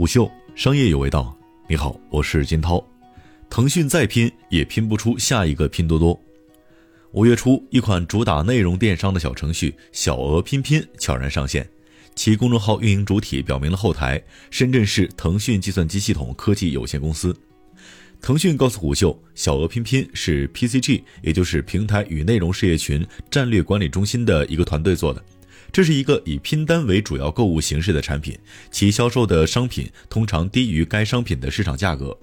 虎嗅商业有味道，你好，我是金涛。腾讯再拼也拼不出下一个拼多多。五月初，一款主打内容电商的小程序“小鹅拼拼”悄然上线，其公众号运营主体表明了后台深圳市腾讯计算机系统科技有限公司。腾讯告诉虎嗅，小额拼拼是 PCG，也就是平台与内容事业群战略管理中心的一个团队做的。这是一个以拼单为主要购物形式的产品，其销售的商品通常低于该商品的市场价格。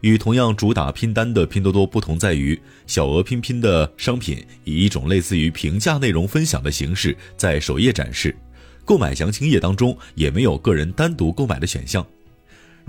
与同样主打拼单的拼多多不同在于，小额拼拼的商品以一种类似于评价内容分享的形式在首页展示，购买详情页当中也没有个人单独购买的选项。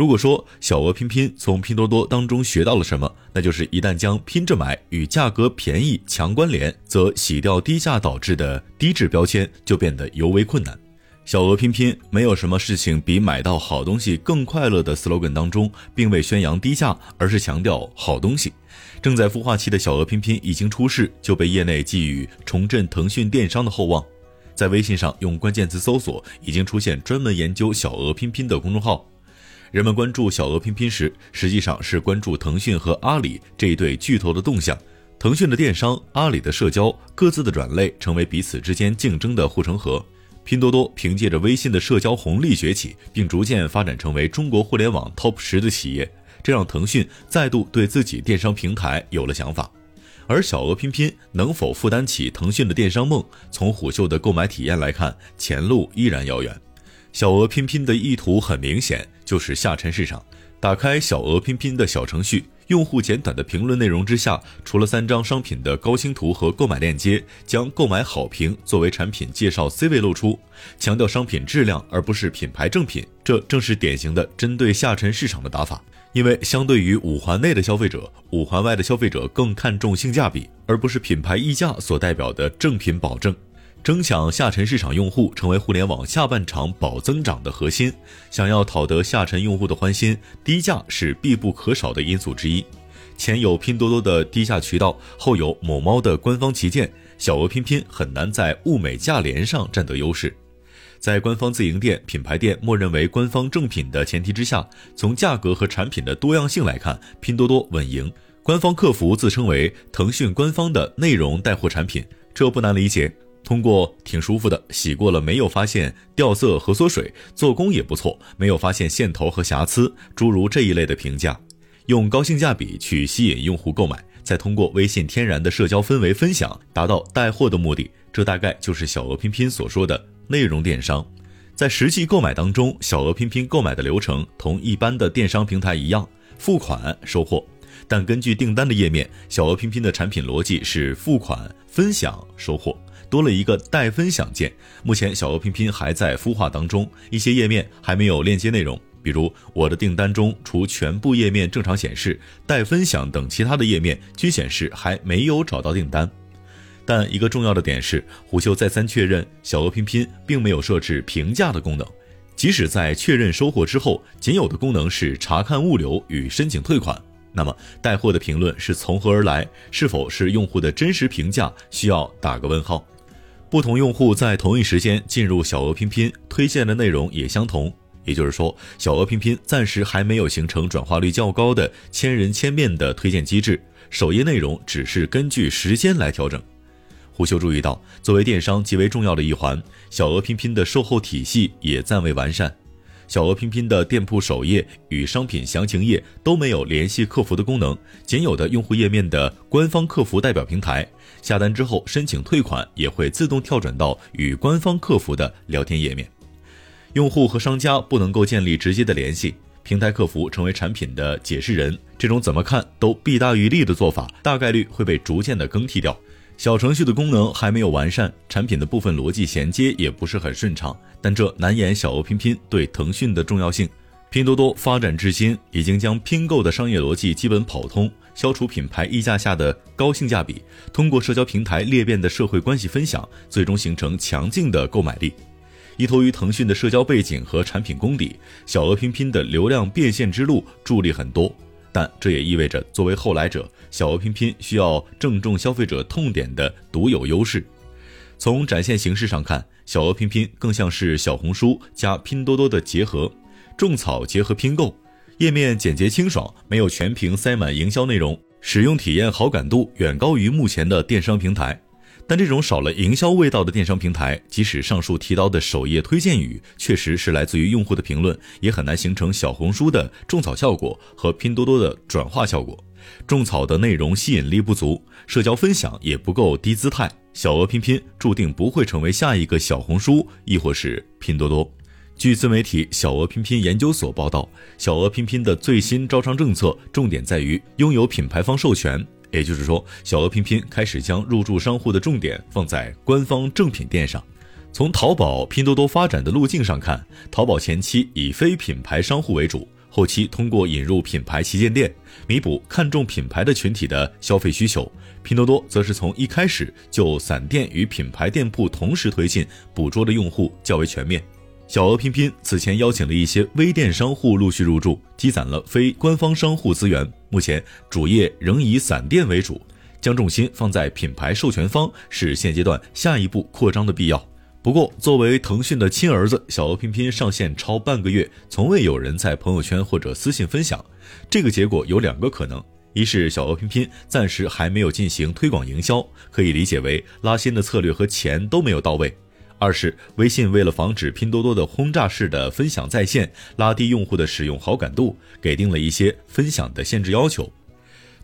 如果说小额拼拼从拼多多当中学到了什么，那就是一旦将拼着买与价格便宜强关联，则洗掉低价导致的低质标签就变得尤为困难。小额拼拼没有什么事情比买到好东西更快乐的 slogan 当中，并未宣扬低价，而是强调好东西。正在孵化期的小额拼拼已经出世，就被业内寄予重振腾讯电商的厚望。在微信上用关键词搜索，已经出现专门研究小额拼拼的公众号。人们关注小额拼拼时，实际上是关注腾讯和阿里这一对巨头的动向。腾讯的电商，阿里的社交，各自的软肋成为彼此之间竞争的护城河。拼多多凭借着微信的社交红利崛起，并逐渐发展成为中国互联网 TOP 十的企业，这让腾讯再度对自己电商平台有了想法。而小额拼拼能否负担起腾讯的电商梦？从虎嗅的购买体验来看，前路依然遥远。小额拼拼的意图很明显，就是下沉市场。打开小额拼拼的小程序，用户简短的评论内容之下，除了三张商品的高清图和购买链接，将购买好评作为产品介绍 C 位露出，强调商品质量而不是品牌正品。这正是典型的针对下沉市场的打法。因为相对于五环内的消费者，五环外的消费者更看重性价比，而不是品牌溢价所代表的正品保证。争抢下沉市场用户，成为互联网下半场保增长的核心。想要讨得下沉用户的欢心，低价是必不可少的因素之一。前有拼多多的低价渠道，后有某猫的官方旗舰，小额拼拼很难在物美价廉上占得优势。在官方自营店、品牌店默认为官方正品的前提之下，从价格和产品的多样性来看，拼多多稳赢。官方客服自称为腾讯官方的内容带货产品，这不难理解。通过挺舒服的，洗过了没有发现掉色和缩水，做工也不错，没有发现线头和瑕疵，诸如这一类的评价，用高性价比去吸引用户购买，再通过微信天然的社交氛围分享，达到带货的目的，这大概就是小额拼拼所说的内容电商。在实际购买当中，小额拼拼购买的流程同一般的电商平台一样，付款收货，但根据订单的页面，小额拼拼的产品逻辑是付款分享收货。多了一个待分享键，目前小鹅拼拼还在孵化当中，一些页面还没有链接内容，比如我的订单中除全部页面正常显示，待分享等其他的页面均显示还没有找到订单。但一个重要的点是，虎嗅再三确认，小鹅拼拼并没有设置评价的功能，即使在确认收货之后，仅有的功能是查看物流与申请退款。那么带货的评论是从何而来？是否是用户的真实评价？需要打个问号。不同用户在同一时间进入小额拼拼，推荐的内容也相同。也就是说，小额拼拼暂时还没有形成转化率较高的千人千面的推荐机制，首页内容只是根据时间来调整。胡秀注意到，作为电商极为重要的一环，小额拼拼的售后体系也暂未完善。小额拼拼的店铺首页与商品详情页都没有联系客服的功能，仅有的用户页面的官方客服代表平台，下单之后申请退款也会自动跳转到与官方客服的聊天页面，用户和商家不能够建立直接的联系，平台客服成为产品的解释人，这种怎么看都弊大于利的做法，大概率会被逐渐的更替掉。小程序的功能还没有完善，产品的部分逻辑衔接也不是很顺畅，但这难掩小额拼拼对腾讯的重要性。拼多多发展至今，已经将拼购的商业逻辑基本跑通，消除品牌溢价下的高性价比，通过社交平台裂变的社会关系分享，最终形成强劲的购买力。依托于腾讯的社交背景和产品功底，小额拼拼的流量变现之路助力很多。但这也意味着，作为后来者，小额拼拼需要正中消费者痛点的独有优势。从展现形式上看，小额拼拼更像是小红书加拼多多的结合。种草结合拼购，页面简洁清爽，没有全屏塞满营销内容，使用体验好感度远高于目前的电商平台。但这种少了营销味道的电商平台，即使上述提到的首页推荐语确实是来自于用户的评论，也很难形成小红书的种草效果和拼多多的转化效果。种草的内容吸引力不足，社交分享也不够低姿态，小额拼拼注定不会成为下一个小红书，亦或是拼多多。据自媒体小额拼拼研究所报道，小额拼拼的最新招商政策重点在于拥有品牌方授权，也就是说，小鹅拼拼开始将入驻商户的重点放在官方正品店上。从淘宝、拼多多发展的路径上看，淘宝前期以非品牌商户为主，后期通过引入品牌旗舰店，弥补看重品牌的群体的消费需求。拼多多则是从一开始就散店与品牌店铺同时推进，捕捉的用户较为全面。小额拼拼此前邀请了一些微店商户陆续入驻，积攒了非官方商户资源。目前主业仍以散店为主，将重心放在品牌授权方是现阶段下一步扩张的必要。不过，作为腾讯的亲儿子，小额拼拼上线超半个月，从未有人在朋友圈或者私信分享。这个结果有两个可能：一是小额拼拼暂时还没有进行推广营销，可以理解为拉新的策略和钱都没有到位。二是微信为了防止拼多多的轰炸式的分享在线，拉低用户的使用好感度，给定了一些分享的限制要求。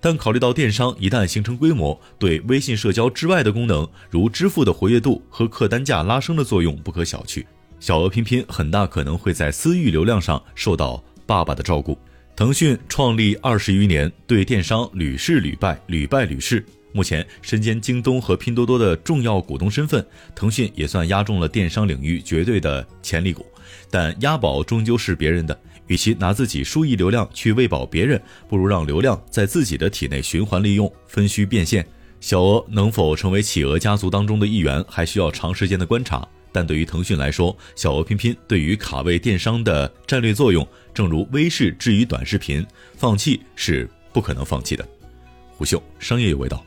但考虑到电商一旦形成规模，对微信社交之外的功能，如支付的活跃度和客单价拉升的作用不可小觑。小额拼拼很大可能会在私域流量上受到爸爸的照顾。腾讯创立二十余年，对电商屡试屡败，屡败屡试。目前身兼京东和拼多多的重要股东身份，腾讯也算押中了电商领域绝对的潜力股。但押宝终究是别人的，与其拿自己数亿流量去喂饱别人，不如让流量在自己的体内循环利用，分须变现。小额能否成为企鹅家族当中的一员，还需要长时间的观察。但对于腾讯来说，小额拼拼对于卡位电商的战略作用，正如微视至于短视频，放弃是不可能放弃的。虎嗅商业有味道。